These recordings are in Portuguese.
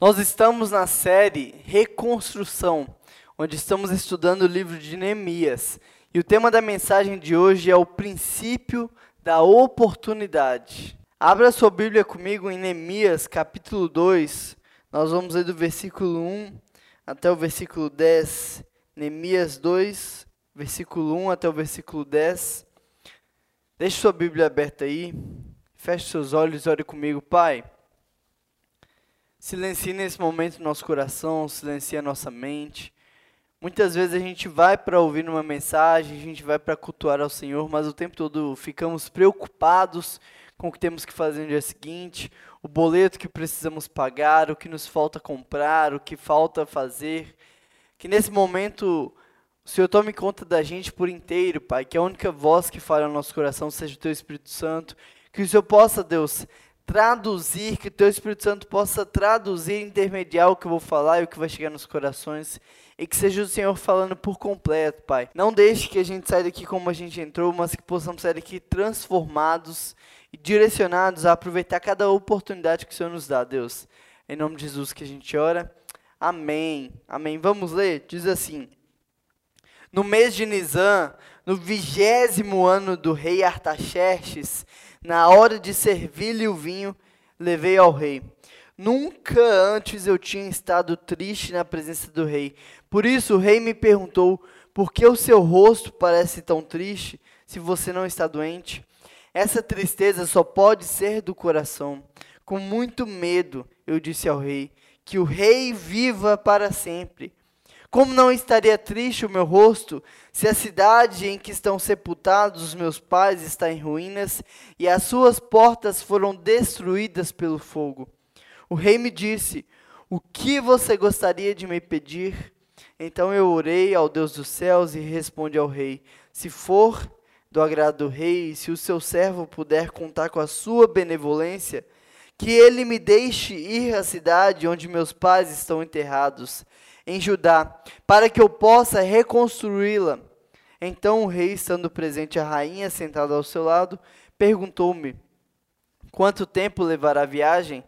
Nós estamos na série Reconstrução, onde estamos estudando o livro de Neemias. E o tema da mensagem de hoje é o princípio da oportunidade. Abra sua Bíblia comigo em Neemias, capítulo 2. Nós vamos ler do versículo 1 até o versículo 10. Neemias 2, versículo 1 até o versículo 10. Deixe sua Bíblia aberta aí. Feche seus olhos e ore comigo, Pai. Silencie nesse momento nosso coração, silencie a nossa mente. Muitas vezes a gente vai para ouvir uma mensagem, a gente vai para cultuar ao Senhor, mas o tempo todo ficamos preocupados com o que temos que fazer no dia seguinte, o boleto que precisamos pagar, o que nos falta comprar, o que falta fazer. Que nesse momento o Senhor tome conta da gente por inteiro, Pai, que a única voz que fala no nosso coração seja o Teu Espírito Santo. Que o Senhor possa, Deus, traduzir, que o teu Espírito Santo possa traduzir, intermediar o que eu vou falar e o que vai chegar nos corações. E que seja o Senhor falando por completo, Pai. Não deixe que a gente saia daqui como a gente entrou, mas que possamos sair daqui transformados e direcionados a aproveitar cada oportunidade que o Senhor nos dá, Deus. Em nome de Jesus que a gente ora. Amém. Amém. Vamos ler? Diz assim: No mês de Nisan, no vigésimo ano do rei Artaxerxes, na hora de servir-lhe o vinho, levei ao rei. Nunca antes eu tinha estado triste na presença do rei. Por isso o rei me perguntou: Por que o seu rosto parece tão triste, se você não está doente? Essa tristeza só pode ser do coração. Com muito medo, eu disse ao rei: Que o rei viva para sempre. Como não estaria triste o meu rosto, se a cidade em que estão sepultados os meus pais está em ruínas e as suas portas foram destruídas pelo fogo? O rei me disse: O que você gostaria de me pedir? Então eu orei ao Deus dos céus e respondi ao rei: Se for do agrado do rei, se o seu servo puder contar com a sua benevolência, que ele me deixe ir à cidade onde meus pais estão enterrados em Judá, para que eu possa reconstruí-la. Então o rei, estando presente a rainha sentada ao seu lado, perguntou-me: Quanto tempo levará a viagem?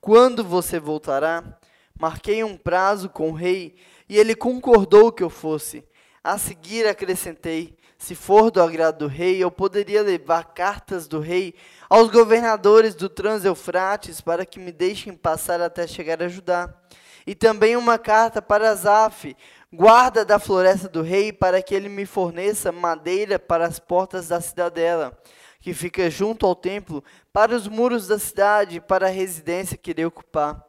Quando você voltará? Marquei um prazo com o rei e ele concordou que eu fosse. A seguir acrescentei: se for do agrado do rei, eu poderia levar cartas do rei aos governadores do Trans-Eufrates para que me deixem passar até chegar a Judá e também uma carta para Asaf, guarda da floresta do rei, para que ele me forneça madeira para as portas da cidadela, que fica junto ao templo, para os muros da cidade, para a residência que irei ocupar.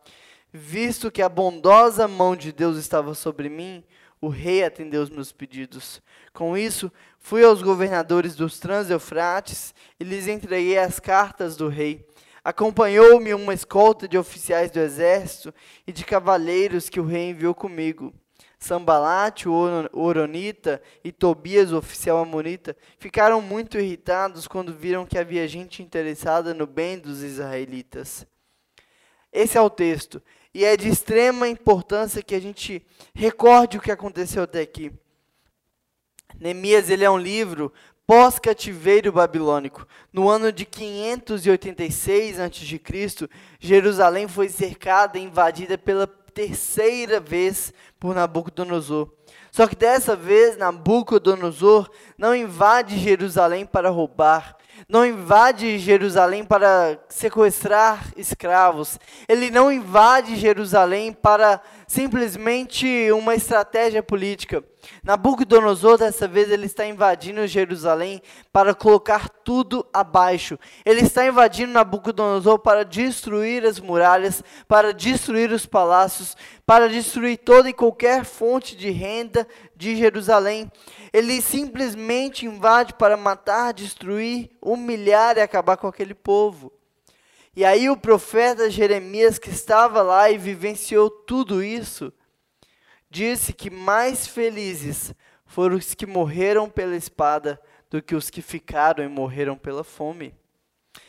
Visto que a bondosa mão de Deus estava sobre mim, o rei atendeu os meus pedidos. Com isso, fui aos governadores dos Trans-Eufrates e lhes entreguei as cartas do rei. Acompanhou-me uma escolta de oficiais do exército e de cavaleiros que o rei enviou comigo. Sambalate, o Oronita, e Tobias, o oficial amonita, ficaram muito irritados quando viram que havia gente interessada no bem dos israelitas. Esse é o texto, e é de extrema importância que a gente recorde o que aconteceu até aqui. Neemias ele é um livro pós-cativeiro babilônico. No ano de 586 a.C., Jerusalém foi cercada e invadida pela terceira vez por Nabucodonosor. Só que dessa vez Nabucodonosor não invade Jerusalém para roubar, não invade Jerusalém para sequestrar escravos, ele não invade Jerusalém para simplesmente uma estratégia política. Nabucodonosor, dessa vez, ele está invadindo Jerusalém para colocar tudo abaixo. Ele está invadindo Nabucodonosor para destruir as muralhas, para destruir os palácios, para destruir toda e qualquer fonte de renda de Jerusalém. Ele simplesmente invade para matar, destruir, humilhar e acabar com aquele povo. E aí o profeta Jeremias, que estava lá e vivenciou tudo isso, disse que mais felizes foram os que morreram pela espada do que os que ficaram e morreram pela fome.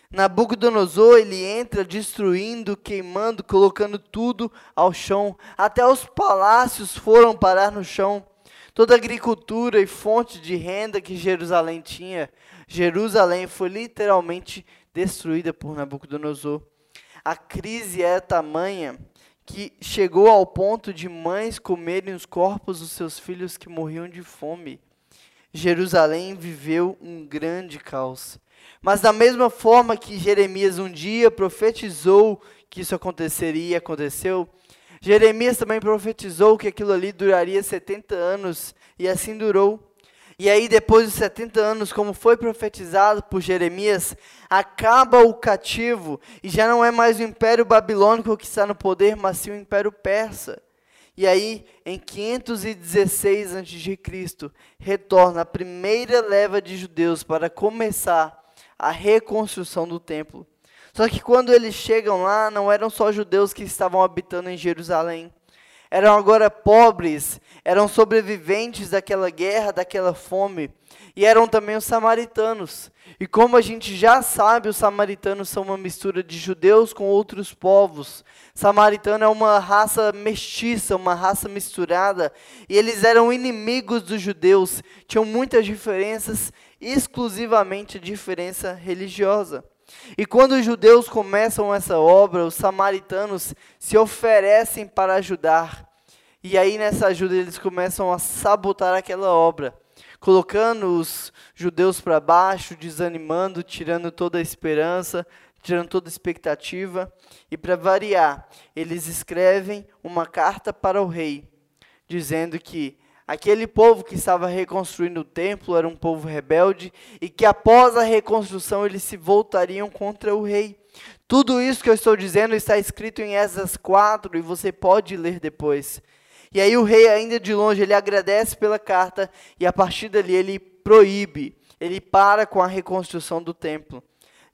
Nabucodonosor, ele entra destruindo, queimando, colocando tudo ao chão. Até os palácios foram parar no chão. Toda a agricultura e fonte de renda que Jerusalém tinha, Jerusalém foi literalmente destruída por Nabucodonosor. A crise é tamanha que chegou ao ponto de mães comerem os corpos dos seus filhos que morriam de fome. Jerusalém viveu um grande caos. Mas da mesma forma que Jeremias um dia profetizou que isso aconteceria e aconteceu, Jeremias também profetizou que aquilo ali duraria 70 anos e assim durou. E aí, depois dos 70 anos, como foi profetizado por Jeremias, acaba o cativo e já não é mais o império babilônico que está no poder, mas sim o império persa. E aí, em 516 a.C., retorna a primeira leva de judeus para começar a reconstrução do templo. Só que quando eles chegam lá, não eram só judeus que estavam habitando em Jerusalém. Eram agora pobres, eram sobreviventes daquela guerra, daquela fome, e eram também os samaritanos. E como a gente já sabe, os samaritanos são uma mistura de judeus com outros povos. Samaritano é uma raça mestiça, uma raça misturada, e eles eram inimigos dos judeus, tinham muitas diferenças, exclusivamente diferença religiosa. E quando os judeus começam essa obra, os samaritanos se oferecem para ajudar. E aí nessa ajuda eles começam a sabotar aquela obra, colocando os judeus para baixo, desanimando, tirando toda a esperança, tirando toda a expectativa. E para variar, eles escrevem uma carta para o rei, dizendo que Aquele povo que estava reconstruindo o templo era um povo rebelde e que após a reconstrução eles se voltariam contra o rei. Tudo isso que eu estou dizendo está escrito em Esdras 4 e você pode ler depois. E aí o rei ainda de longe ele agradece pela carta e a partir dali ele proíbe, ele para com a reconstrução do templo.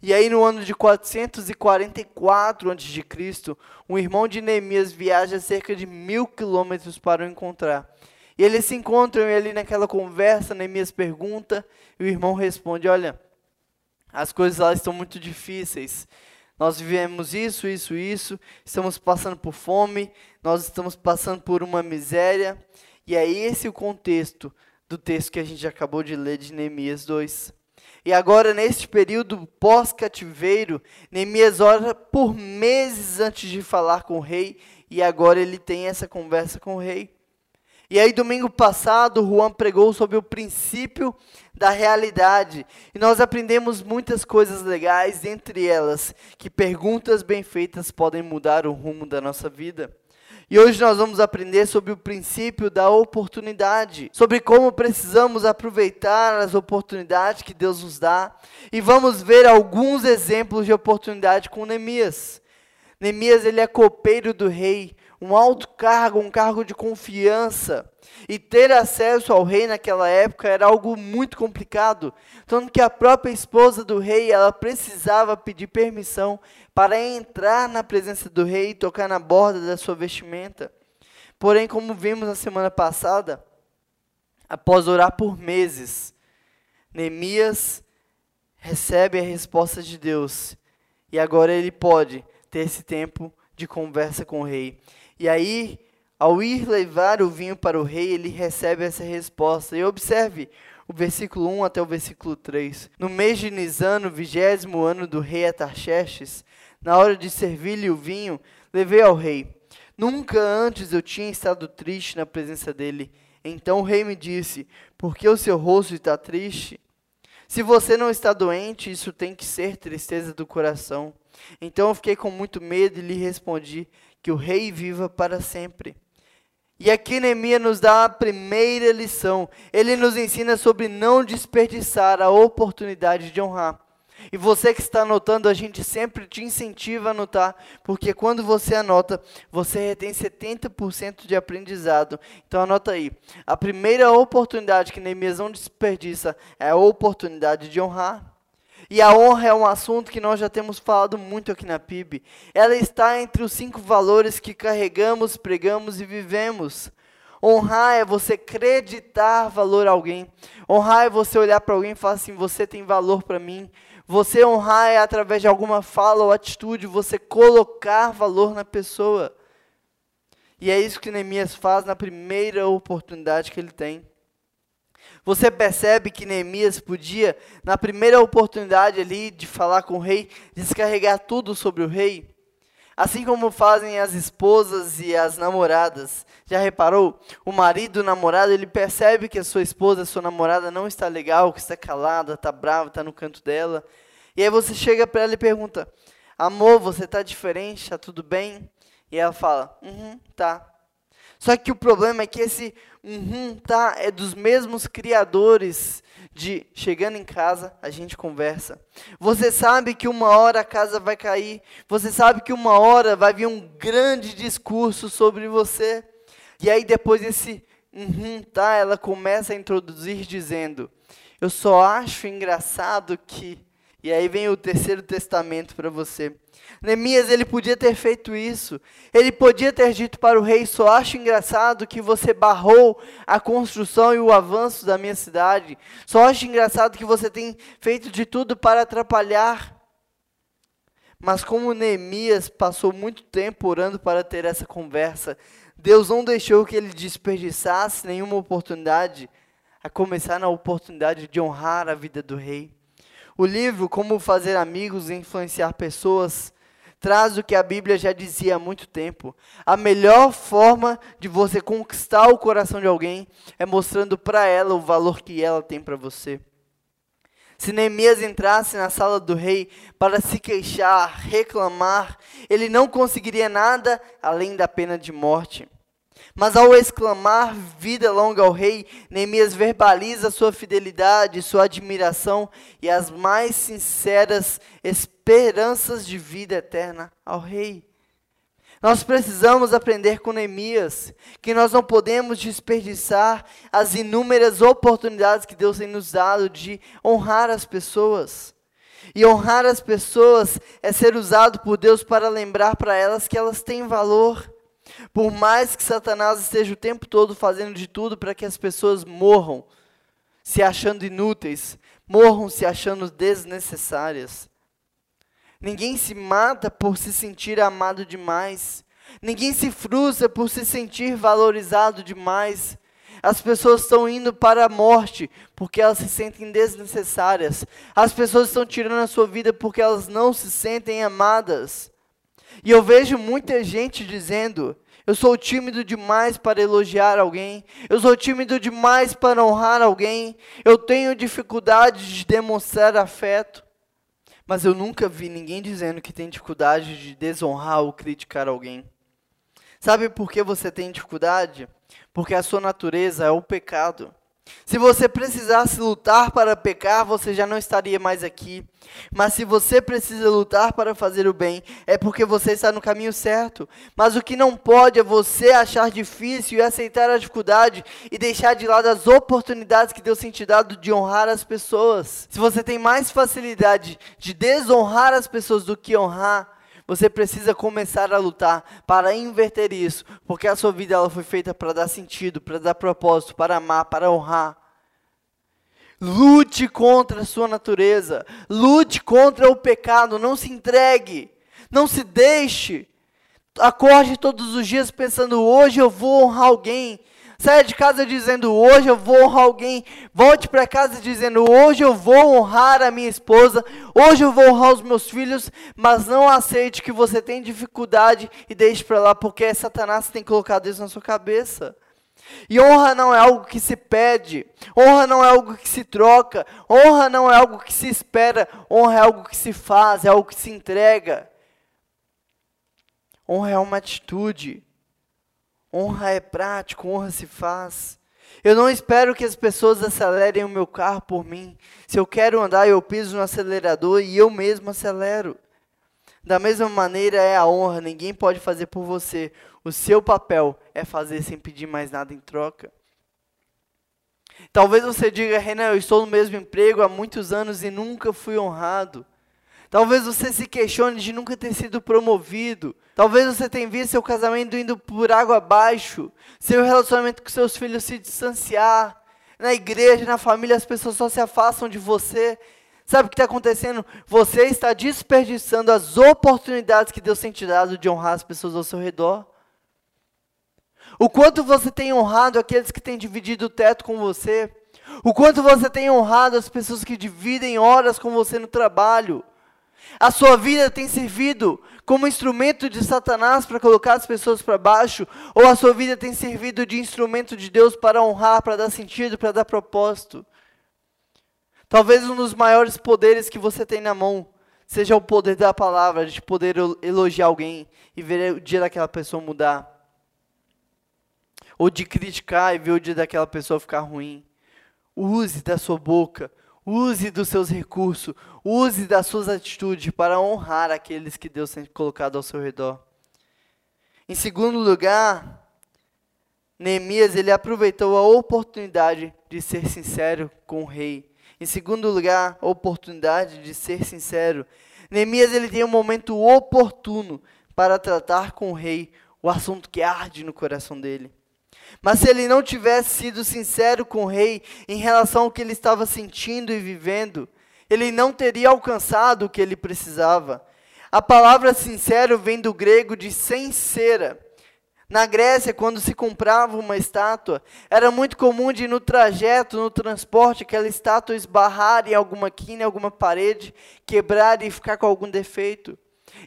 E aí no ano de 444 a.C., um irmão de Neemias viaja cerca de mil quilômetros para o encontrar. E eles se encontram ali naquela conversa, Neemias pergunta, e o irmão responde: Olha, as coisas lá estão muito difíceis. Nós vivemos isso, isso, isso, estamos passando por fome, nós estamos passando por uma miséria. E é esse o contexto do texto que a gente acabou de ler de Neemias 2. E agora, neste período pós-cativeiro, Neemias ora por meses antes de falar com o rei, e agora ele tem essa conversa com o rei. E aí, domingo passado, Juan pregou sobre o princípio da realidade. E nós aprendemos muitas coisas legais, entre elas, que perguntas bem feitas podem mudar o rumo da nossa vida. E hoje nós vamos aprender sobre o princípio da oportunidade, sobre como precisamos aproveitar as oportunidades que Deus nos dá. E vamos ver alguns exemplos de oportunidade com Neemias. Neemias ele é copeiro do rei, um alto cargo, um cargo de confiança. E ter acesso ao rei naquela época era algo muito complicado, tanto que a própria esposa do rei, ela precisava pedir permissão para entrar na presença do rei e tocar na borda da sua vestimenta. Porém, como vimos na semana passada, após orar por meses, Neemias recebe a resposta de Deus. E agora ele pode ter esse tempo de conversa com o rei. E aí, ao ir levar o vinho para o rei, ele recebe essa resposta. E observe o versículo 1 até o versículo 3. No mês de Nisano, vigésimo ano do rei Atarxerxes, na hora de servir-lhe o vinho, levei ao rei. Nunca antes eu tinha estado triste na presença dele. Então o rei me disse: Por que o seu rosto está triste? Se você não está doente, isso tem que ser tristeza do coração. Então eu fiquei com muito medo e lhe respondi: que o rei viva para sempre. E aqui Neemias nos dá a primeira lição. Ele nos ensina sobre não desperdiçar a oportunidade de honrar. E você que está anotando, a gente sempre te incentiva a anotar, porque quando você anota, você retém 70% de aprendizado. Então anota aí. A primeira oportunidade que Neemias não desperdiça é a oportunidade de honrar. E a honra é um assunto que nós já temos falado muito aqui na PIB. Ela está entre os cinco valores que carregamos, pregamos e vivemos. Honrar é você acreditar valor a alguém. Honrar é você olhar para alguém e falar assim: você tem valor para mim. Você honrar é através de alguma fala ou atitude, você colocar valor na pessoa. E é isso que Neemias faz na primeira oportunidade que ele tem. Você percebe que Neemias podia, na primeira oportunidade ali de falar com o rei, descarregar tudo sobre o rei? Assim como fazem as esposas e as namoradas. Já reparou? O marido, o namorado, ele percebe que a sua esposa, a sua namorada não está legal, que está calada, está brava, está no canto dela. E aí você chega para ela e pergunta: Amor, você está diferente? Está tudo bem? E ela fala: Uhum, tá. Só que o problema é que esse uhum, tá é dos mesmos criadores de chegando em casa, a gente conversa. Você sabe que uma hora a casa vai cair. Você sabe que uma hora vai vir um grande discurso sobre você. E aí depois desse uhum, tá, ela começa a introduzir dizendo: "Eu só acho engraçado que". E aí vem o terceiro testamento para você. Neemias, ele podia ter feito isso. Ele podia ter dito para o rei: Só acho engraçado que você barrou a construção e o avanço da minha cidade. Só acho engraçado que você tem feito de tudo para atrapalhar. Mas como Neemias passou muito tempo orando para ter essa conversa, Deus não deixou que ele desperdiçasse nenhuma oportunidade, a começar na oportunidade de honrar a vida do rei. O livro Como Fazer Amigos e Influenciar Pessoas traz o que a Bíblia já dizia há muito tempo. A melhor forma de você conquistar o coração de alguém é mostrando para ela o valor que ela tem para você. Se Neemias entrasse na sala do rei para se queixar, reclamar, ele não conseguiria nada além da pena de morte. Mas ao exclamar vida longa ao rei, Neemias verbaliza sua fidelidade, sua admiração e as mais sinceras esperanças de vida eterna ao rei. Nós precisamos aprender com Neemias que nós não podemos desperdiçar as inúmeras oportunidades que Deus tem nos dado de honrar as pessoas. E honrar as pessoas é ser usado por Deus para lembrar para elas que elas têm valor por mais que Satanás esteja o tempo todo fazendo de tudo para que as pessoas morram, se achando inúteis, morram se achando desnecessárias. Ninguém se mata por se sentir amado demais. Ninguém se frustra por se sentir valorizado demais. As pessoas estão indo para a morte porque elas se sentem desnecessárias. As pessoas estão tirando a sua vida porque elas não se sentem amadas. E eu vejo muita gente dizendo: eu sou tímido demais para elogiar alguém. Eu sou tímido demais para honrar alguém. Eu tenho dificuldade de demonstrar afeto. Mas eu nunca vi ninguém dizendo que tem dificuldade de desonrar ou criticar alguém. Sabe por que você tem dificuldade? Porque a sua natureza é o pecado. Se você precisasse lutar para pecar, você já não estaria mais aqui. Mas se você precisa lutar para fazer o bem, é porque você está no caminho certo. Mas o que não pode é você achar difícil e aceitar a dificuldade e deixar de lado as oportunidades que Deus tem te dado de honrar as pessoas. Se você tem mais facilidade de desonrar as pessoas do que honrar, você precisa começar a lutar para inverter isso, porque a sua vida ela foi feita para dar sentido, para dar propósito, para amar, para honrar. Lute contra a sua natureza, lute contra o pecado, não se entregue, não se deixe. Acorde todos os dias pensando: hoje eu vou honrar alguém, Saia de casa dizendo hoje eu vou honrar alguém. Volte para casa dizendo hoje eu vou honrar a minha esposa. Hoje eu vou honrar os meus filhos. Mas não aceite que você tem dificuldade e deixe para lá, porque Satanás tem colocado isso na sua cabeça. E honra não é algo que se pede, honra não é algo que se troca, honra não é algo que se espera, honra é algo que se faz, é algo que se entrega. Honra é uma atitude. Honra é prático, honra se faz. Eu não espero que as pessoas acelerem o meu carro por mim. Se eu quero andar, eu piso no acelerador e eu mesmo acelero. Da mesma maneira é a honra, ninguém pode fazer por você. O seu papel é fazer sem pedir mais nada em troca. Talvez você diga, Renan, eu estou no mesmo emprego há muitos anos e nunca fui honrado. Talvez você se questione de nunca ter sido promovido. Talvez você tenha visto seu casamento indo por água abaixo, seu relacionamento com seus filhos se distanciar. Na igreja, na família, as pessoas só se afastam de você. Sabe o que está acontecendo? Você está desperdiçando as oportunidades que Deus tem te dado de honrar as pessoas ao seu redor. O quanto você tem honrado aqueles que têm dividido o teto com você. O quanto você tem honrado as pessoas que dividem horas com você no trabalho. A sua vida tem servido como instrumento de Satanás para colocar as pessoas para baixo? Ou a sua vida tem servido de instrumento de Deus para honrar, para dar sentido, para dar propósito? Talvez um dos maiores poderes que você tem na mão seja o poder da palavra, de poder elogiar alguém e ver o dia daquela pessoa mudar. Ou de criticar e ver o dia daquela pessoa ficar ruim. Use da sua boca, use dos seus recursos, use das suas atitudes para honrar aqueles que Deus tem colocado ao seu redor. Em segundo lugar, Neemias ele aproveitou a oportunidade de ser sincero com o rei. Em segundo lugar, a oportunidade de ser sincero. Neemias ele tem um momento oportuno para tratar com o rei o assunto que arde no coração dele. Mas se ele não tivesse sido sincero com o rei em relação ao que ele estava sentindo e vivendo, ele não teria alcançado o que ele precisava. A palavra sincero vem do grego de sincera. Na Grécia, quando se comprava uma estátua, era muito comum de no trajeto, no transporte, aquela estátua esbarrar em alguma quina, em alguma parede, quebrar e ficar com algum defeito.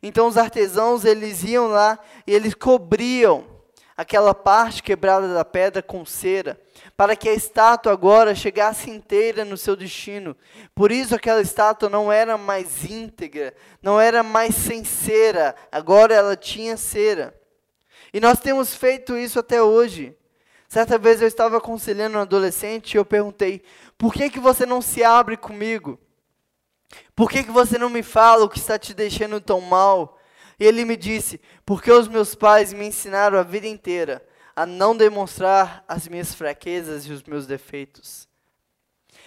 Então os artesãos, eles iam lá e eles cobriam aquela parte quebrada da pedra com cera, para que a estátua agora chegasse inteira no seu destino. Por isso aquela estátua não era mais íntegra, não era mais sem cera, agora ela tinha cera. E nós temos feito isso até hoje. Certa vez eu estava aconselhando um adolescente e eu perguntei: por que, que você não se abre comigo? Por que, que você não me fala o que está te deixando tão mal? E ele me disse: Porque os meus pais me ensinaram a vida inteira a não demonstrar as minhas fraquezas e os meus defeitos.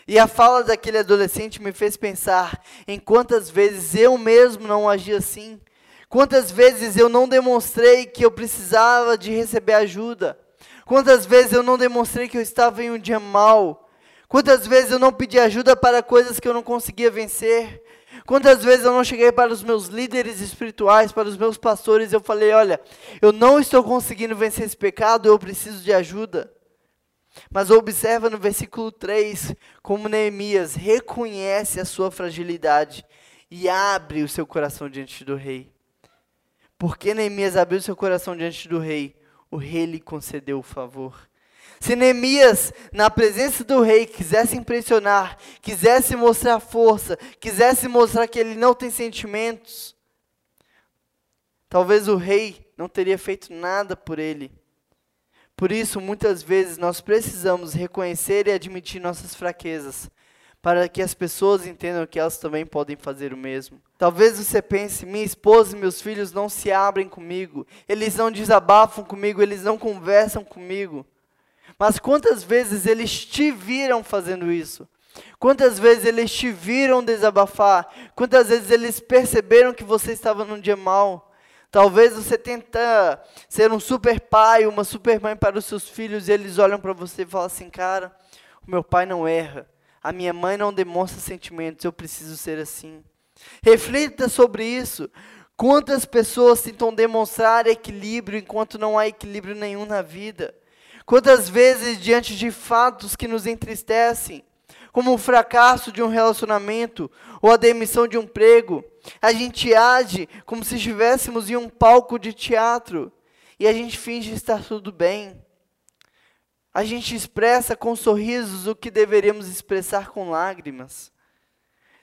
E a fala daquele adolescente me fez pensar em quantas vezes eu mesmo não agi assim. Quantas vezes eu não demonstrei que eu precisava de receber ajuda. Quantas vezes eu não demonstrei que eu estava em um dia mal. Quantas vezes eu não pedi ajuda para coisas que eu não conseguia vencer. Quantas vezes eu não cheguei para os meus líderes espirituais, para os meus pastores, eu falei: olha, eu não estou conseguindo vencer esse pecado, eu preciso de ajuda. Mas observa no versículo 3 como Neemias reconhece a sua fragilidade e abre o seu coração diante do rei. Porque Neemias abriu seu coração diante do rei, o rei lhe concedeu o favor. Se Neemias, na presença do rei, quisesse impressionar, quisesse mostrar força, quisesse mostrar que ele não tem sentimentos, talvez o rei não teria feito nada por ele. Por isso, muitas vezes, nós precisamos reconhecer e admitir nossas fraquezas, para que as pessoas entendam que elas também podem fazer o mesmo. Talvez você pense: minha esposa e meus filhos não se abrem comigo, eles não desabafam comigo, eles não conversam comigo. Mas quantas vezes eles te viram fazendo isso? Quantas vezes eles te viram desabafar? Quantas vezes eles perceberam que você estava num dia mal? Talvez você tenta ser um super pai, uma super mãe para os seus filhos e eles olham para você e falam assim: cara, o meu pai não erra, a minha mãe não demonstra sentimentos, eu preciso ser assim. Reflita sobre isso. Quantas pessoas tentam demonstrar equilíbrio enquanto não há equilíbrio nenhum na vida? Quantas vezes, diante de fatos que nos entristecem, como o fracasso de um relacionamento ou a demissão de um emprego, a gente age como se estivéssemos em um palco de teatro e a gente finge estar tudo bem. A gente expressa com sorrisos o que deveríamos expressar com lágrimas.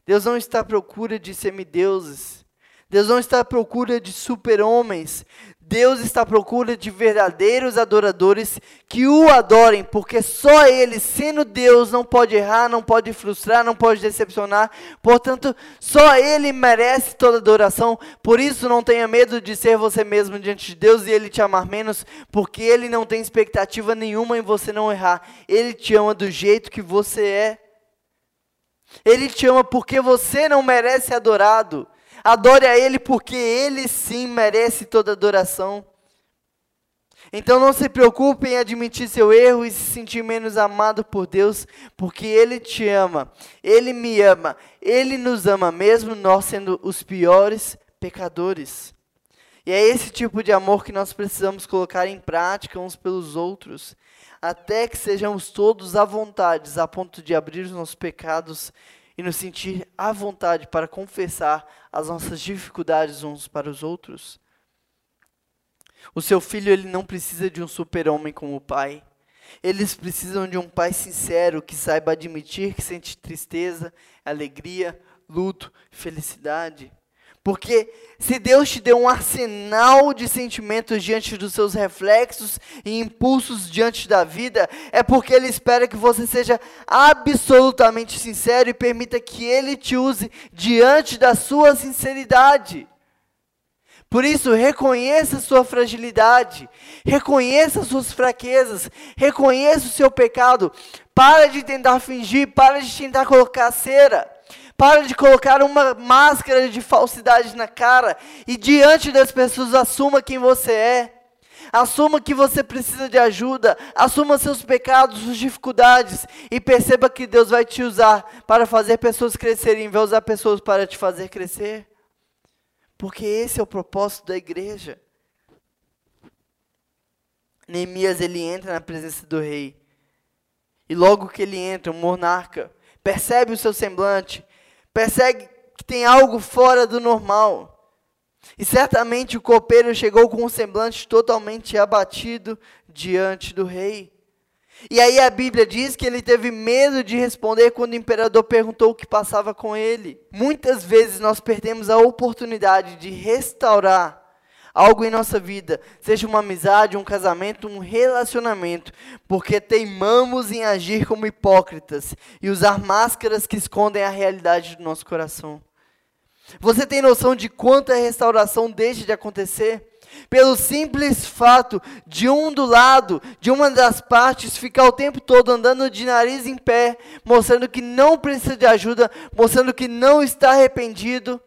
Deus não está à procura de semideuses. Deus não está à procura de super-homens. Deus está à procura de verdadeiros adoradores que o adorem, porque só Ele, sendo Deus, não pode errar, não pode frustrar, não pode decepcionar. Portanto, só Ele merece toda adoração. Por isso, não tenha medo de ser você mesmo diante de Deus e Ele te amar menos, porque Ele não tem expectativa nenhuma em você não errar. Ele te ama do jeito que você é. Ele te ama porque você não merece adorado. Adore a Ele porque Ele sim merece toda adoração. Então não se preocupe em admitir seu erro e se sentir menos amado por Deus, porque Ele te ama, Ele me ama, Ele nos ama, mesmo nós sendo os piores pecadores. E é esse tipo de amor que nós precisamos colocar em prática uns pelos outros, até que sejamos todos à vontade, a ponto de abrir os nossos pecados e nos sentir à vontade para confessar as nossas dificuldades uns para os outros. O seu filho ele não precisa de um super-homem como o pai. Eles precisam de um pai sincero que saiba admitir que sente tristeza, alegria, luto, felicidade. Porque se Deus te deu um arsenal de sentimentos diante dos seus reflexos e impulsos diante da vida, é porque Ele espera que você seja absolutamente sincero e permita que Ele te use diante da sua sinceridade. Por isso, reconheça sua fragilidade, reconheça suas fraquezas, reconheça o seu pecado. Para de tentar fingir, para de tentar colocar cera. Para de colocar uma máscara de falsidade na cara e diante das pessoas assuma quem você é. Assuma que você precisa de ajuda, assuma seus pecados, suas dificuldades e perceba que Deus vai te usar para fazer pessoas crescerem, vai usar pessoas para te fazer crescer. Porque esse é o propósito da igreja. Neemias ele entra na presença do rei. E logo que ele entra, o monarca percebe o seu semblante, percebe que tem algo fora do normal. E certamente o copeiro chegou com um semblante totalmente abatido diante do rei. E aí a Bíblia diz que ele teve medo de responder quando o imperador perguntou o que passava com ele. Muitas vezes nós perdemos a oportunidade de restaurar algo em nossa vida, seja uma amizade, um casamento, um relacionamento, porque teimamos em agir como hipócritas e usar máscaras que escondem a realidade do nosso coração. Você tem noção de quanto a restauração deixa de acontecer? Pelo simples fato de um do lado, de uma das partes, ficar o tempo todo andando de nariz em pé, mostrando que não precisa de ajuda, mostrando que não está arrependido,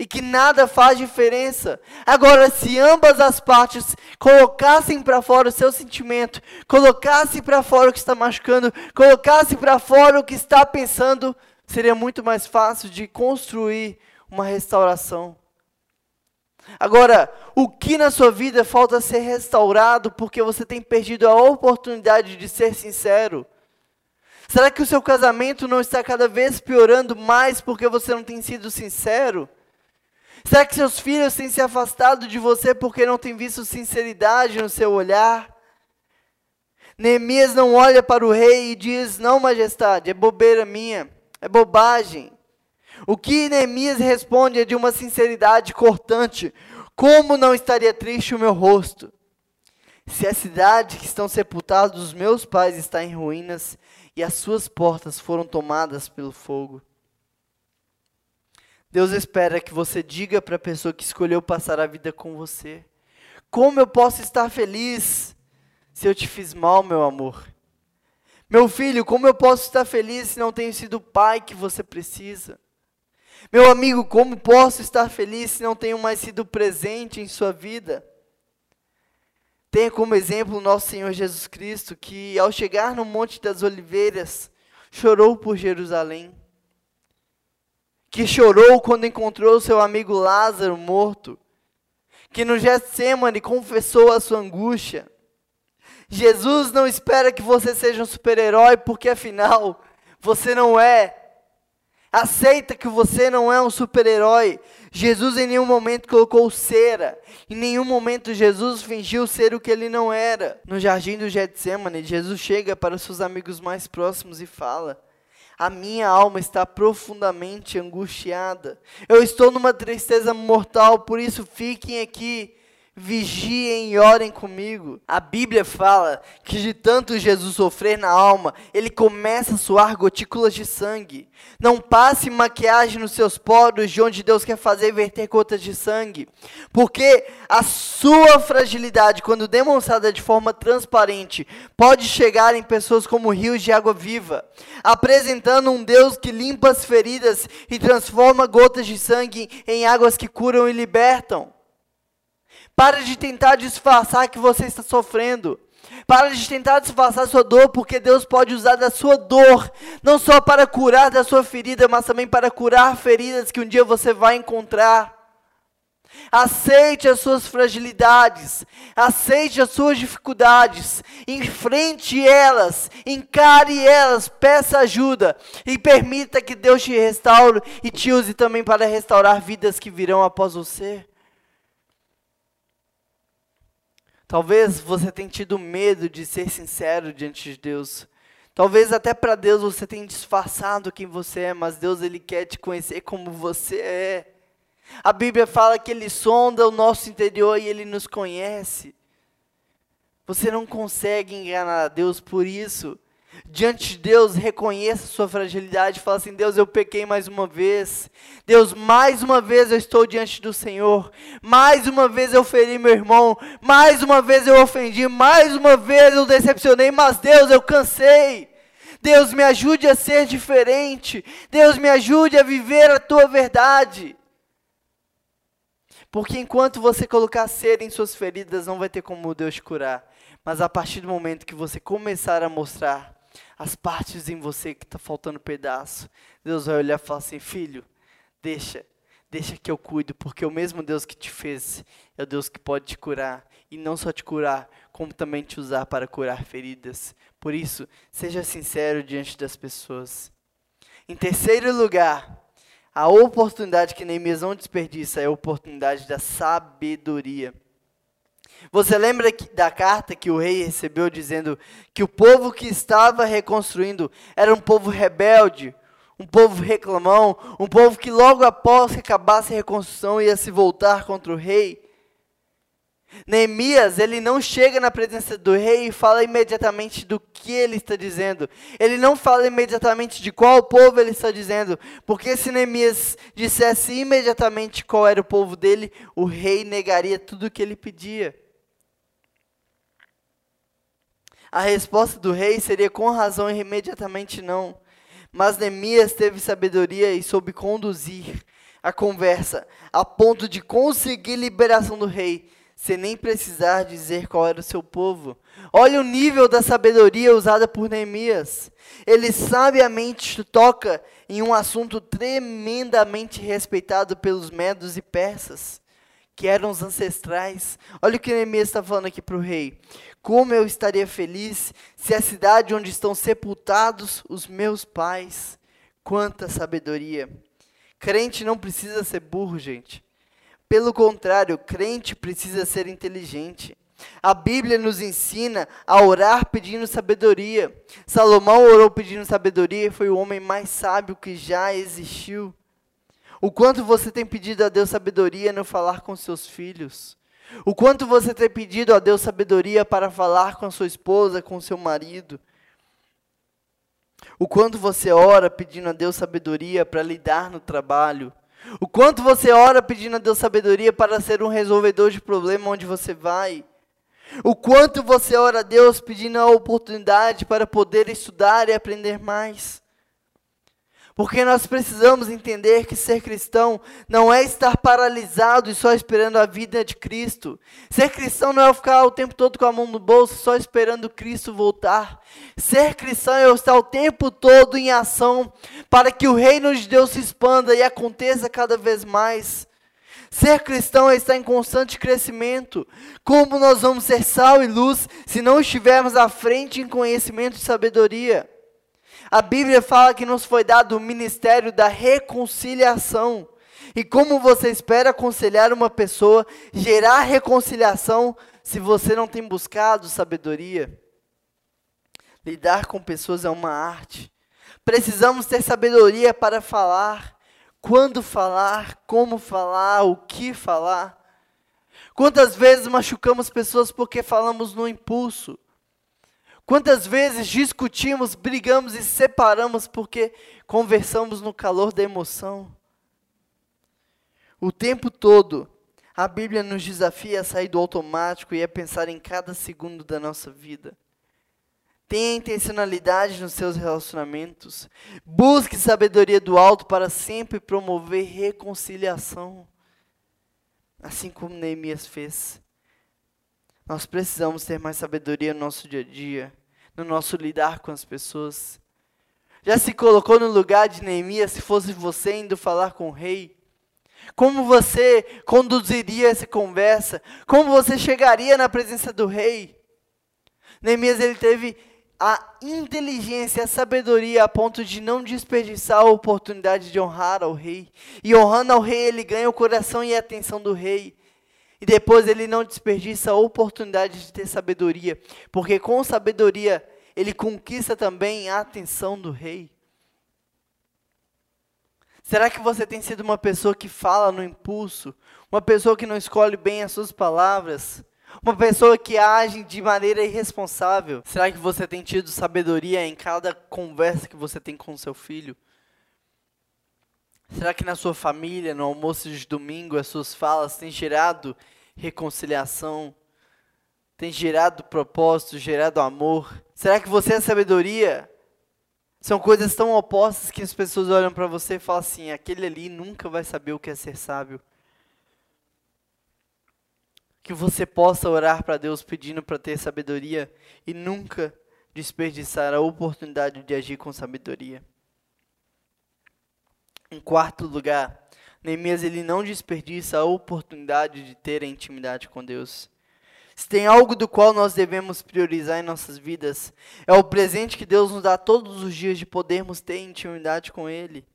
e que nada faz diferença. Agora, se ambas as partes colocassem para fora o seu sentimento, colocassem para fora o que está machucando, colocassem para fora o que está pensando, seria muito mais fácil de construir uma restauração. Agora, o que na sua vida falta ser restaurado porque você tem perdido a oportunidade de ser sincero? Será que o seu casamento não está cada vez piorando mais porque você não tem sido sincero? Será que seus filhos têm se afastado de você porque não têm visto sinceridade no seu olhar? Neemias não olha para o rei e diz: Não, majestade, é bobeira minha, é bobagem. O que Neemias responde é de uma sinceridade cortante: Como não estaria triste o meu rosto? Se a cidade que estão sepultados os meus pais está em ruínas e as suas portas foram tomadas pelo fogo. Deus espera que você diga para a pessoa que escolheu passar a vida com você: Como eu posso estar feliz se eu te fiz mal, meu amor? Meu filho, como eu posso estar feliz se não tenho sido o pai que você precisa? Meu amigo, como posso estar feliz se não tenho mais sido presente em sua vida? Tenha como exemplo o nosso Senhor Jesus Cristo, que ao chegar no Monte das Oliveiras, chorou por Jerusalém que chorou quando encontrou seu amigo Lázaro morto, que no Getsemane confessou a sua angústia. Jesus não espera que você seja um super-herói, porque afinal você não é. Aceita que você não é um super-herói. Jesus em nenhum momento colocou cera. Em nenhum momento Jesus fingiu ser o que ele não era. No jardim do Getsemane, Jesus chega para os seus amigos mais próximos e fala: a minha alma está profundamente angustiada. Eu estou numa tristeza mortal, por isso fiquem aqui vigiem e orem comigo. A Bíblia fala que de tanto Jesus sofrer na alma, ele começa a suar gotículas de sangue. Não passe maquiagem nos seus poros de onde Deus quer fazer verter gotas de sangue, porque a sua fragilidade, quando demonstrada de forma transparente, pode chegar em pessoas como rios de água viva, apresentando um Deus que limpa as feridas e transforma gotas de sangue em águas que curam e libertam. Para de tentar disfarçar que você está sofrendo. Para de tentar disfarçar sua dor, porque Deus pode usar da sua dor, não só para curar da sua ferida, mas também para curar feridas que um dia você vai encontrar. Aceite as suas fragilidades, aceite as suas dificuldades, enfrente elas, encare elas, peça ajuda e permita que Deus te restaure e te use também para restaurar vidas que virão após você. Talvez você tenha tido medo de ser sincero diante de Deus. Talvez até para Deus você tenha disfarçado quem você é, mas Deus ele quer te conhecer como você é. A Bíblia fala que Ele sonda o nosso interior e Ele nos conhece. Você não consegue enganar a Deus por isso. Diante de Deus, reconheça sua fragilidade fala assim: Deus, eu pequei mais uma vez. Deus, mais uma vez eu estou diante do Senhor. Mais uma vez eu feri meu irmão. Mais uma vez eu ofendi. Mais uma vez eu decepcionei. Mas Deus, eu cansei. Deus, me ajude a ser diferente. Deus, me ajude a viver a tua verdade. Porque enquanto você colocar cera em suas feridas, não vai ter como Deus te curar. Mas a partir do momento que você começar a mostrar as partes em você que está faltando pedaço, Deus vai olhar e falar assim: filho, deixa, deixa que eu cuido, porque o mesmo Deus que te fez é o Deus que pode te curar. E não só te curar, como também te usar para curar feridas. Por isso, seja sincero diante das pessoas. Em terceiro lugar, a oportunidade que Neemias não desperdiça é a oportunidade da sabedoria. Você lembra da carta que o rei recebeu dizendo que o povo que estava reconstruindo era um povo rebelde, um povo reclamão, um povo que logo após que acabasse a reconstrução ia se voltar contra o rei? Neemias, ele não chega na presença do rei e fala imediatamente do que ele está dizendo. Ele não fala imediatamente de qual povo ele está dizendo, porque se Neemias dissesse imediatamente qual era o povo dele, o rei negaria tudo o que ele pedia. A resposta do rei seria com razão e imediatamente não. Mas Neemias teve sabedoria e soube conduzir a conversa a ponto de conseguir liberação do rei sem nem precisar dizer qual era o seu povo. Olha o nível da sabedoria usada por Neemias. Ele sabiamente toca em um assunto tremendamente respeitado pelos medos e persas, que eram os ancestrais. Olha o que Neemias está falando aqui para o rei. Como eu estaria feliz se a cidade onde estão sepultados os meus pais. Quanta sabedoria. Crente não precisa ser burro, gente. Pelo contrário, crente precisa ser inteligente. A Bíblia nos ensina a orar pedindo sabedoria. Salomão orou pedindo sabedoria e foi o homem mais sábio que já existiu. O quanto você tem pedido a Deus sabedoria no falar com seus filhos? O quanto você tem pedido a Deus sabedoria para falar com a sua esposa, com seu marido? O quanto você ora pedindo a Deus sabedoria para lidar no trabalho? O quanto você ora pedindo a Deus sabedoria para ser um resolvedor de problema onde você vai. O quanto você ora a Deus pedindo a oportunidade para poder estudar e aprender mais. Porque nós precisamos entender que ser cristão não é estar paralisado e só esperando a vida de Cristo. Ser cristão não é ficar o tempo todo com a mão no bolso só esperando Cristo voltar. Ser cristão é estar o tempo todo em ação para que o reino de Deus se expanda e aconteça cada vez mais. Ser cristão é estar em constante crescimento. Como nós vamos ser sal e luz se não estivermos à frente em conhecimento e sabedoria? A Bíblia fala que nos foi dado o ministério da reconciliação. E como você espera aconselhar uma pessoa, gerar reconciliação, se você não tem buscado sabedoria? Lidar com pessoas é uma arte. Precisamos ter sabedoria para falar, quando falar, como falar, o que falar. Quantas vezes machucamos pessoas porque falamos no impulso? Quantas vezes discutimos, brigamos e separamos porque conversamos no calor da emoção? O tempo todo, a Bíblia nos desafia a sair do automático e a pensar em cada segundo da nossa vida. Tenha intencionalidade nos seus relacionamentos. Busque sabedoria do alto para sempre promover reconciliação. Assim como Neemias fez. Nós precisamos ter mais sabedoria no nosso dia a dia no nosso lidar com as pessoas? Já se colocou no lugar de Neemias se fosse você indo falar com o rei? Como você conduziria essa conversa? Como você chegaria na presença do rei? Neemias ele teve a inteligência, a sabedoria a ponto de não desperdiçar a oportunidade de honrar ao rei. E honrando ao rei, ele ganha o coração e a atenção do rei. E depois ele não desperdiça a oportunidade de ter sabedoria, porque com sabedoria ele conquista também a atenção do rei. Será que você tem sido uma pessoa que fala no impulso? Uma pessoa que não escolhe bem as suas palavras? Uma pessoa que age de maneira irresponsável? Será que você tem tido sabedoria em cada conversa que você tem com seu filho? Será que na sua família, no almoço de domingo, as suas falas têm gerado reconciliação? Têm gerado propósito, gerado amor? Será que você é sabedoria? São coisas tão opostas que as pessoas olham para você e falam assim: aquele ali nunca vai saber o que é ser sábio. Que você possa orar para Deus pedindo para ter sabedoria e nunca desperdiçar a oportunidade de agir com sabedoria. Em quarto lugar, Neemias ele não desperdiça a oportunidade de ter a intimidade com Deus. Se tem algo do qual nós devemos priorizar em nossas vidas, é o presente que Deus nos dá todos os dias de podermos ter intimidade com Ele.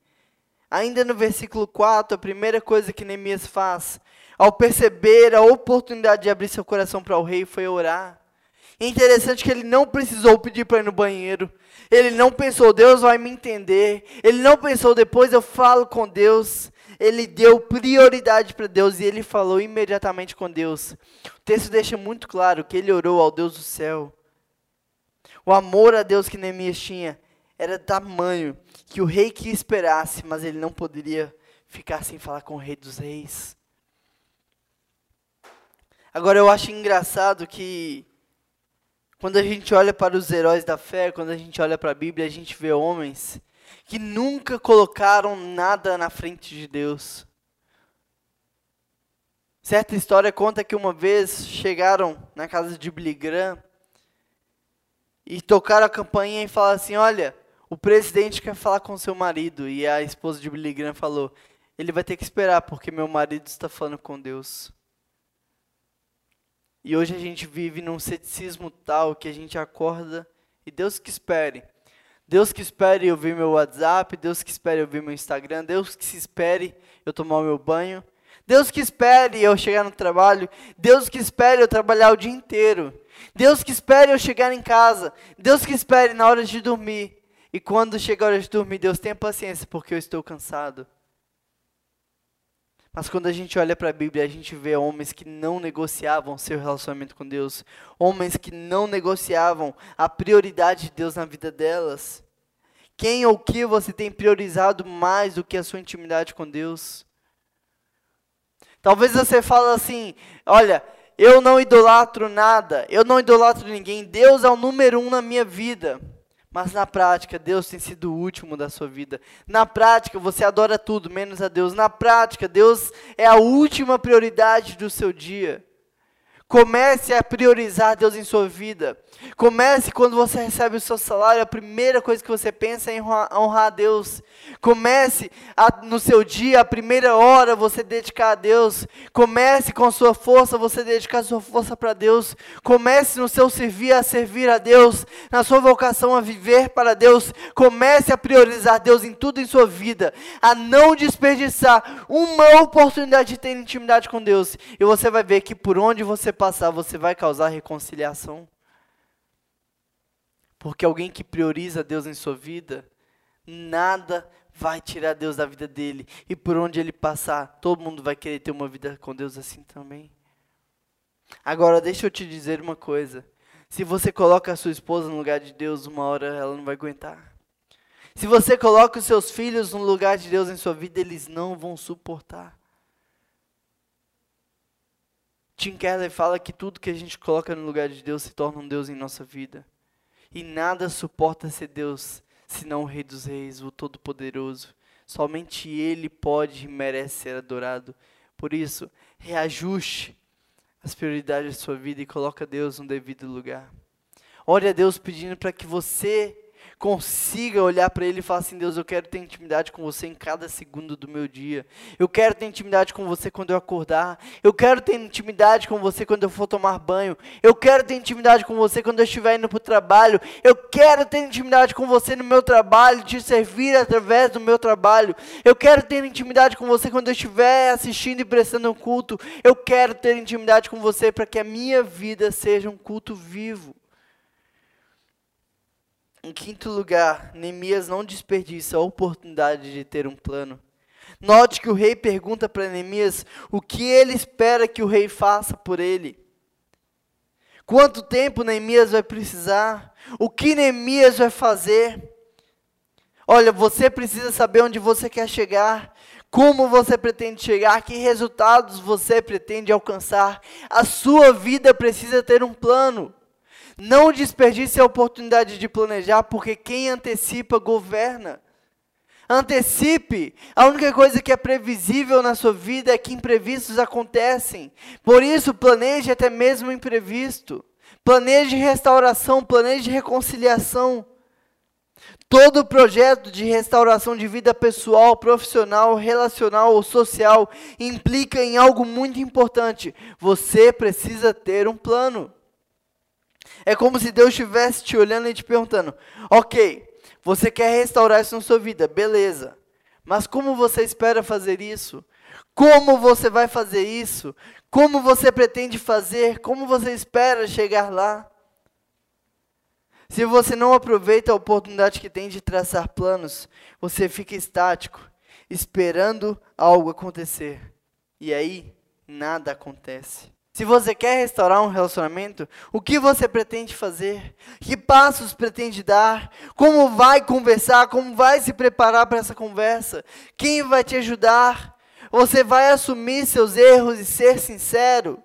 Ainda no versículo 4, a primeira coisa que Neemias faz, ao perceber a oportunidade de abrir seu coração para o rei, foi orar. É interessante que ele não precisou pedir para ir no banheiro. Ele não pensou, Deus vai me entender. Ele não pensou, depois eu falo com Deus. Ele deu prioridade para Deus e ele falou imediatamente com Deus. O texto deixa muito claro que ele orou ao Deus do céu. O amor a Deus que Neemias tinha era tamanho que o rei que esperasse, mas ele não poderia ficar sem falar com o rei dos reis. Agora eu acho engraçado que quando a gente olha para os heróis da fé, quando a gente olha para a Bíblia, a gente vê homens que nunca colocaram nada na frente de Deus. Certa história conta que uma vez chegaram na casa de Billy Graham e tocaram a campainha e falaram assim: Olha, o presidente quer falar com seu marido. E a esposa de Billy Graham falou: Ele vai ter que esperar, porque meu marido está falando com Deus. E hoje a gente vive num ceticismo tal que a gente acorda e Deus que espere. Deus que espere eu ver meu WhatsApp, Deus que espere eu ver meu Instagram, Deus que se espere eu tomar meu banho, Deus que espere eu chegar no trabalho, Deus que espere eu trabalhar o dia inteiro, Deus que espere eu chegar em casa, Deus que espere na hora de dormir. E quando chega a hora de dormir, Deus tenha paciência porque eu estou cansado. Mas quando a gente olha para a Bíblia, a gente vê homens que não negociavam seu relacionamento com Deus, homens que não negociavam a prioridade de Deus na vida delas. Quem ou que você tem priorizado mais do que a sua intimidade com Deus? Talvez você fale assim: olha, eu não idolatro nada, eu não idolatro ninguém, Deus é o número um na minha vida. Mas na prática, Deus tem sido o último da sua vida. Na prática, você adora tudo menos a Deus. Na prática, Deus é a última prioridade do seu dia. Comece a priorizar Deus em sua vida. Comece quando você recebe o seu salário, a primeira coisa que você pensa é em honrar a Deus. Comece a, no seu dia, a primeira hora você dedicar a Deus. Comece com sua força, você dedicar sua força para Deus. Comece no seu servir a servir a Deus, na sua vocação a viver para Deus. Comece a priorizar Deus em tudo em sua vida, a não desperdiçar uma oportunidade de ter intimidade com Deus. E você vai ver que por onde você passar, você vai causar reconciliação. Porque alguém que prioriza Deus em sua vida, nada vai tirar Deus da vida dele. E por onde ele passar, todo mundo vai querer ter uma vida com Deus assim também. Agora, deixa eu te dizer uma coisa. Se você coloca a sua esposa no lugar de Deus, uma hora ela não vai aguentar. Se você coloca os seus filhos no lugar de Deus em sua vida, eles não vão suportar. Tim Keller fala que tudo que a gente coloca no lugar de Deus se torna um Deus em nossa vida. E nada suporta ser Deus senão o Rei dos Reis, o Todo-Poderoso. Somente Ele pode e merece ser adorado. Por isso, reajuste as prioridades da sua vida e coloque Deus no devido lugar. Ore a Deus pedindo para que você consiga olhar para Ele e falar assim: Deus, eu quero ter intimidade com você em cada segundo do meu dia. Eu quero ter intimidade com você quando eu acordar. Eu quero ter intimidade com você quando eu for tomar banho. Eu quero ter intimidade com você quando eu estiver indo para o trabalho. Eu quero ter intimidade com você no meu trabalho, te servir através do meu trabalho. Eu quero ter intimidade com você quando eu estiver assistindo e prestando um culto. Eu quero ter intimidade com você para que a minha vida seja um culto vivo. Em quinto lugar, Neemias não desperdiça a oportunidade de ter um plano. Note que o rei pergunta para Neemias o que ele espera que o rei faça por ele. Quanto tempo Neemias vai precisar? O que Neemias vai fazer? Olha, você precisa saber onde você quer chegar, como você pretende chegar, que resultados você pretende alcançar. A sua vida precisa ter um plano. Não desperdice a oportunidade de planejar, porque quem antecipa governa. Antecipe. A única coisa que é previsível na sua vida é que imprevistos acontecem. Por isso, planeje até mesmo o imprevisto. Planeje restauração, planeje reconciliação. Todo projeto de restauração de vida pessoal, profissional, relacional ou social implica em algo muito importante. Você precisa ter um plano. É como se Deus estivesse te olhando e te perguntando: Ok, você quer restaurar isso na sua vida, beleza. Mas como você espera fazer isso? Como você vai fazer isso? Como você pretende fazer? Como você espera chegar lá? Se você não aproveita a oportunidade que tem de traçar planos, você fica estático, esperando algo acontecer. E aí, nada acontece. Se você quer restaurar um relacionamento, o que você pretende fazer? Que passos pretende dar? Como vai conversar? Como vai se preparar para essa conversa? Quem vai te ajudar? Você vai assumir seus erros e ser sincero?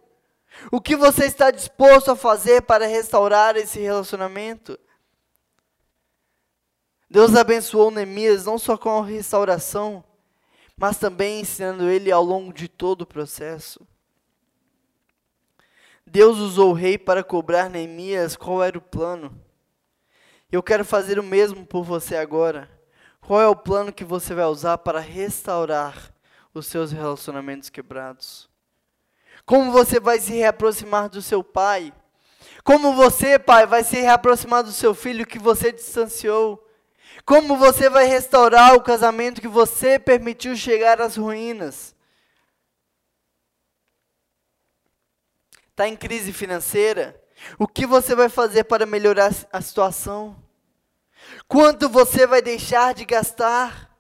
O que você está disposto a fazer para restaurar esse relacionamento? Deus abençoou Neemias não só com a restauração, mas também ensinando ele ao longo de todo o processo. Deus usou o rei para cobrar Neemias qual era o plano. Eu quero fazer o mesmo por você agora. Qual é o plano que você vai usar para restaurar os seus relacionamentos quebrados? Como você vai se reaproximar do seu pai? Como você, pai, vai se reaproximar do seu filho que você distanciou? Como você vai restaurar o casamento que você permitiu chegar às ruínas? Está em crise financeira, o que você vai fazer para melhorar a situação? Quanto você vai deixar de gastar?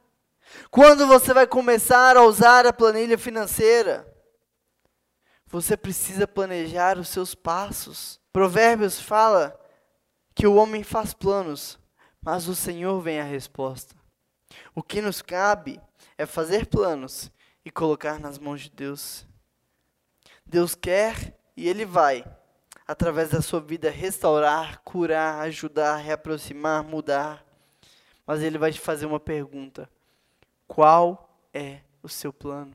Quando você vai começar a usar a planilha financeira? Você precisa planejar os seus passos. Provérbios fala que o homem faz planos, mas o Senhor vem a resposta. O que nos cabe é fazer planos e colocar nas mãos de Deus. Deus quer e Ele vai, através da sua vida, restaurar, curar, ajudar, reaproximar, mudar. Mas Ele vai te fazer uma pergunta: qual é o seu plano?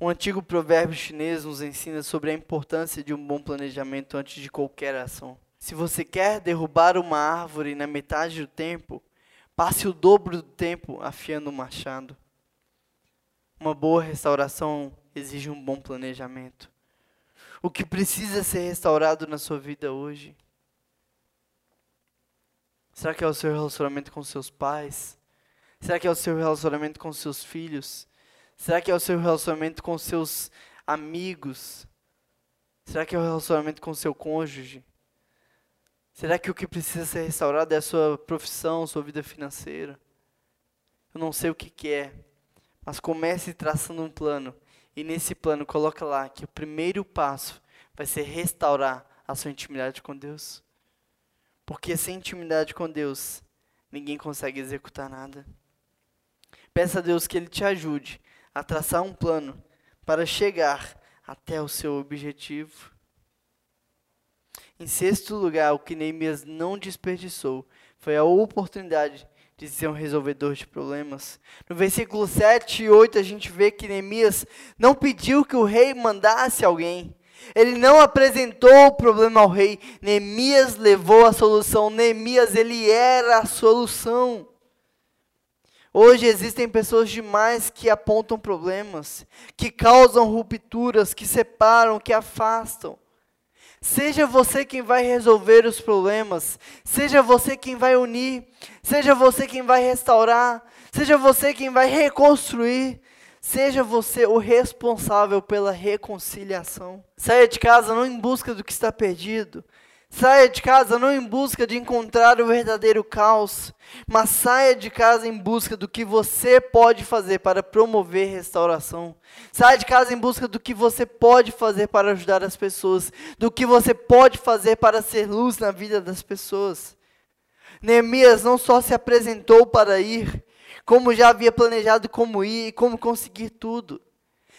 Um antigo provérbio chinês nos ensina sobre a importância de um bom planejamento antes de qualquer ação. Se você quer derrubar uma árvore na metade do tempo, passe o dobro do tempo afiando o machado. Uma boa restauração exige um bom planejamento. O que precisa ser restaurado na sua vida hoje? Será que é o seu relacionamento com seus pais? Será que é o seu relacionamento com seus filhos? Será que é o seu relacionamento com seus amigos? Será que é o relacionamento com seu cônjuge? Será que o que precisa ser restaurado é a sua profissão, sua vida financeira? Eu não sei o que, que é, mas comece traçando um plano e nesse plano coloca lá que o primeiro passo vai ser restaurar a sua intimidade com Deus. Porque sem intimidade com Deus, ninguém consegue executar nada. Peça a Deus que Ele te ajude a traçar um plano para chegar até o seu objetivo. Em sexto lugar, o que Neemias não desperdiçou foi a oportunidade de ser um resolvedor de problemas. No versículo 7 e 8 a gente vê que Neemias não pediu que o rei mandasse alguém. Ele não apresentou o problema ao rei, Neemias levou a solução. Neemias, ele era a solução. Hoje existem pessoas demais que apontam problemas, que causam rupturas, que separam, que afastam. Seja você quem vai resolver os problemas, seja você quem vai unir, seja você quem vai restaurar, seja você quem vai reconstruir, seja você o responsável pela reconciliação. Saia de casa não em busca do que está perdido, Saia de casa não em busca de encontrar o verdadeiro caos, mas saia de casa em busca do que você pode fazer para promover restauração. Saia de casa em busca do que você pode fazer para ajudar as pessoas, do que você pode fazer para ser luz na vida das pessoas. Neemias não só se apresentou para ir, como já havia planejado como ir e como conseguir tudo.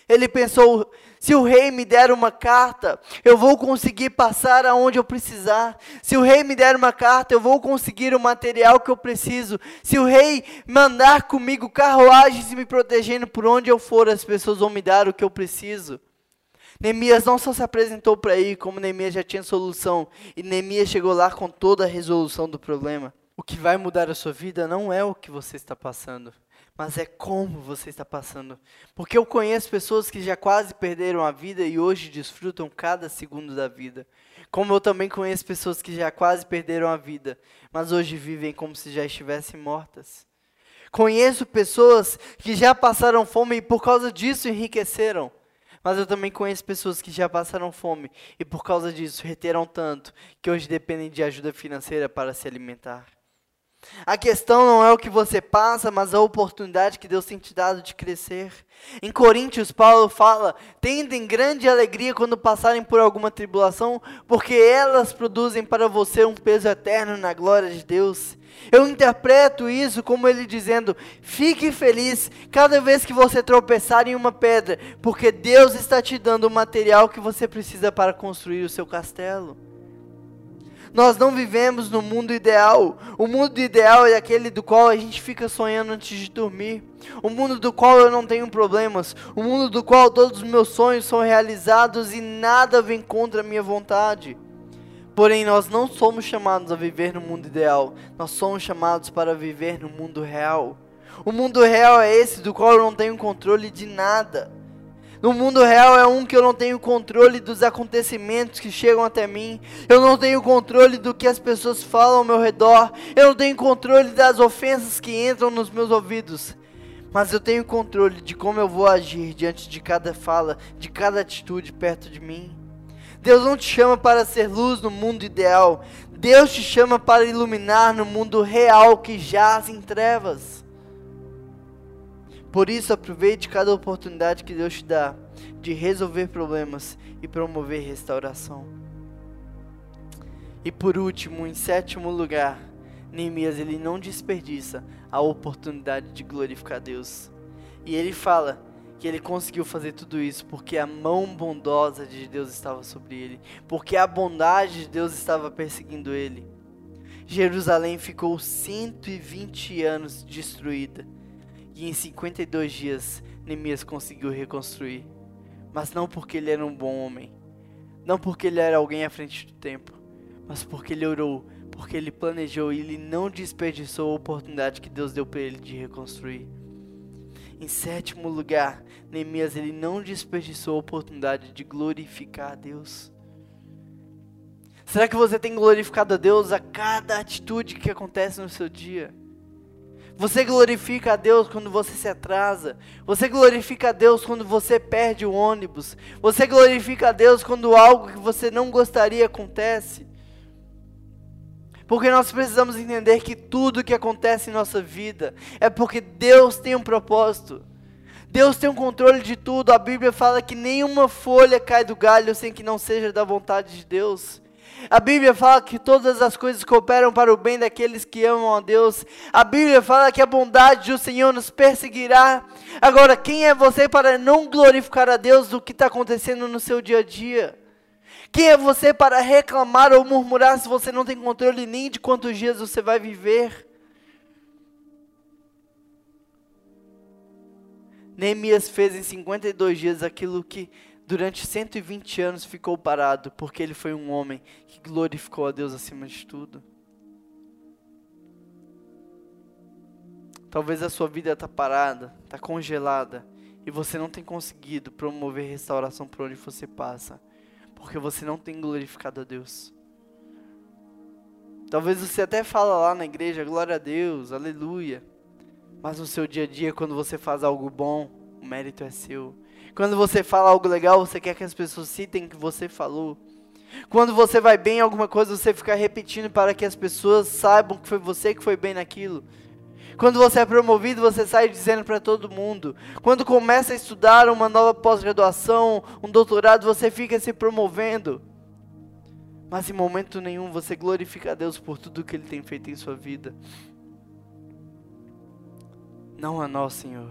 Ele pensou: se o rei me der uma carta, eu vou conseguir passar aonde eu precisar. Se o rei me der uma carta, eu vou conseguir o material que eu preciso. Se o rei mandar comigo carruagens e me protegendo por onde eu for, as pessoas vão me dar o que eu preciso. Neemias não só se apresentou para ir, como Neemias já tinha solução. E Neemias chegou lá com toda a resolução do problema. O que vai mudar a sua vida não é o que você está passando mas é como você está passando. Porque eu conheço pessoas que já quase perderam a vida e hoje desfrutam cada segundo da vida. Como eu também conheço pessoas que já quase perderam a vida, mas hoje vivem como se já estivessem mortas. Conheço pessoas que já passaram fome e por causa disso enriqueceram. Mas eu também conheço pessoas que já passaram fome e por causa disso reteram tanto que hoje dependem de ajuda financeira para se alimentar. A questão não é o que você passa, mas a oportunidade que Deus tem te dado de crescer. Em Coríntios, Paulo fala: tendem grande alegria quando passarem por alguma tribulação, porque elas produzem para você um peso eterno na glória de Deus. Eu interpreto isso como ele dizendo: fique feliz cada vez que você tropeçar em uma pedra, porque Deus está te dando o material que você precisa para construir o seu castelo. Nós não vivemos no mundo ideal. O mundo ideal é aquele do qual a gente fica sonhando antes de dormir. O mundo do qual eu não tenho problemas. O mundo do qual todos os meus sonhos são realizados e nada vem contra a minha vontade. Porém, nós não somos chamados a viver no mundo ideal. Nós somos chamados para viver no mundo real. O mundo real é esse do qual eu não tenho controle de nada. No mundo real é um que eu não tenho controle dos acontecimentos que chegam até mim. Eu não tenho controle do que as pessoas falam ao meu redor. Eu não tenho controle das ofensas que entram nos meus ouvidos. Mas eu tenho controle de como eu vou agir diante de cada fala, de cada atitude perto de mim. Deus não te chama para ser luz no mundo ideal. Deus te chama para iluminar no mundo real que jaz em trevas. Por isso, aproveite cada oportunidade que Deus te dá de resolver problemas e promover restauração. E por último, em sétimo lugar, Neemias ele não desperdiça a oportunidade de glorificar Deus. E ele fala que ele conseguiu fazer tudo isso porque a mão bondosa de Deus estava sobre ele, porque a bondade de Deus estava perseguindo ele. Jerusalém ficou 120 anos destruída e em 52 dias Neemias conseguiu reconstruir. Mas não porque ele era um bom homem, não porque ele era alguém à frente do tempo, mas porque ele orou, porque ele planejou e ele não desperdiçou a oportunidade que Deus deu para ele de reconstruir. Em sétimo lugar, Neemias ele não desperdiçou a oportunidade de glorificar a Deus. Será que você tem glorificado a Deus a cada atitude que acontece no seu dia? Você glorifica a Deus quando você se atrasa. Você glorifica a Deus quando você perde o ônibus. Você glorifica a Deus quando algo que você não gostaria acontece. Porque nós precisamos entender que tudo que acontece em nossa vida é porque Deus tem um propósito. Deus tem um controle de tudo. A Bíblia fala que nenhuma folha cai do galho sem que não seja da vontade de Deus. A Bíblia fala que todas as coisas cooperam para o bem daqueles que amam a Deus. A Bíblia fala que a bondade do Senhor nos perseguirá. Agora, quem é você para não glorificar a Deus do que está acontecendo no seu dia a dia? Quem é você para reclamar ou murmurar se você não tem controle nem de quantos dias você vai viver? Neemias fez em 52 dias aquilo que durante 120 anos ficou parado porque ele foi um homem que glorificou a Deus acima de tudo. Talvez a sua vida está parada, está congelada e você não tem conseguido promover restauração por onde você passa, porque você não tem glorificado a Deus. Talvez você até fala lá na igreja, glória a Deus, aleluia. Mas no seu dia a dia, quando você faz algo bom, o mérito é seu. Quando você fala algo legal, você quer que as pessoas citem que você falou. Quando você vai bem em alguma coisa, você fica repetindo para que as pessoas saibam que foi você que foi bem naquilo. Quando você é promovido, você sai dizendo para todo mundo. Quando começa a estudar uma nova pós-graduação, um doutorado, você fica se promovendo. Mas em momento nenhum você glorifica a Deus por tudo que Ele tem feito em sua vida. Não a nós, Senhor,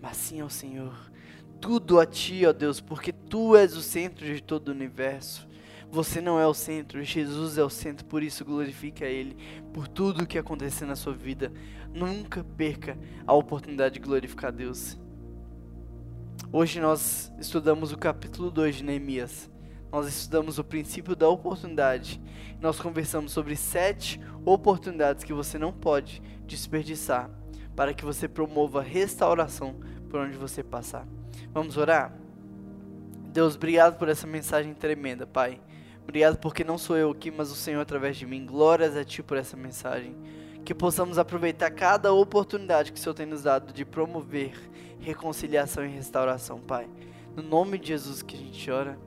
mas sim ao Senhor. Tudo a Ti, ó Deus, porque Tu és o centro de todo o universo. Você não é o centro, Jesus é o centro, por isso glorifique a Ele, por tudo o que acontecer na sua vida. Nunca perca a oportunidade de glorificar Deus. Hoje nós estudamos o capítulo 2 de Neemias. Nós estudamos o princípio da oportunidade. Nós conversamos sobre sete oportunidades que você não pode desperdiçar para que você promova restauração por onde você passar. Vamos orar? Deus, obrigado por essa mensagem tremenda, Pai. Obrigado porque não sou eu aqui, mas o Senhor através de mim. Glórias a Ti por essa mensagem. Que possamos aproveitar cada oportunidade que o Senhor tem nos dado de promover reconciliação e restauração, Pai. No nome de Jesus que a gente ora.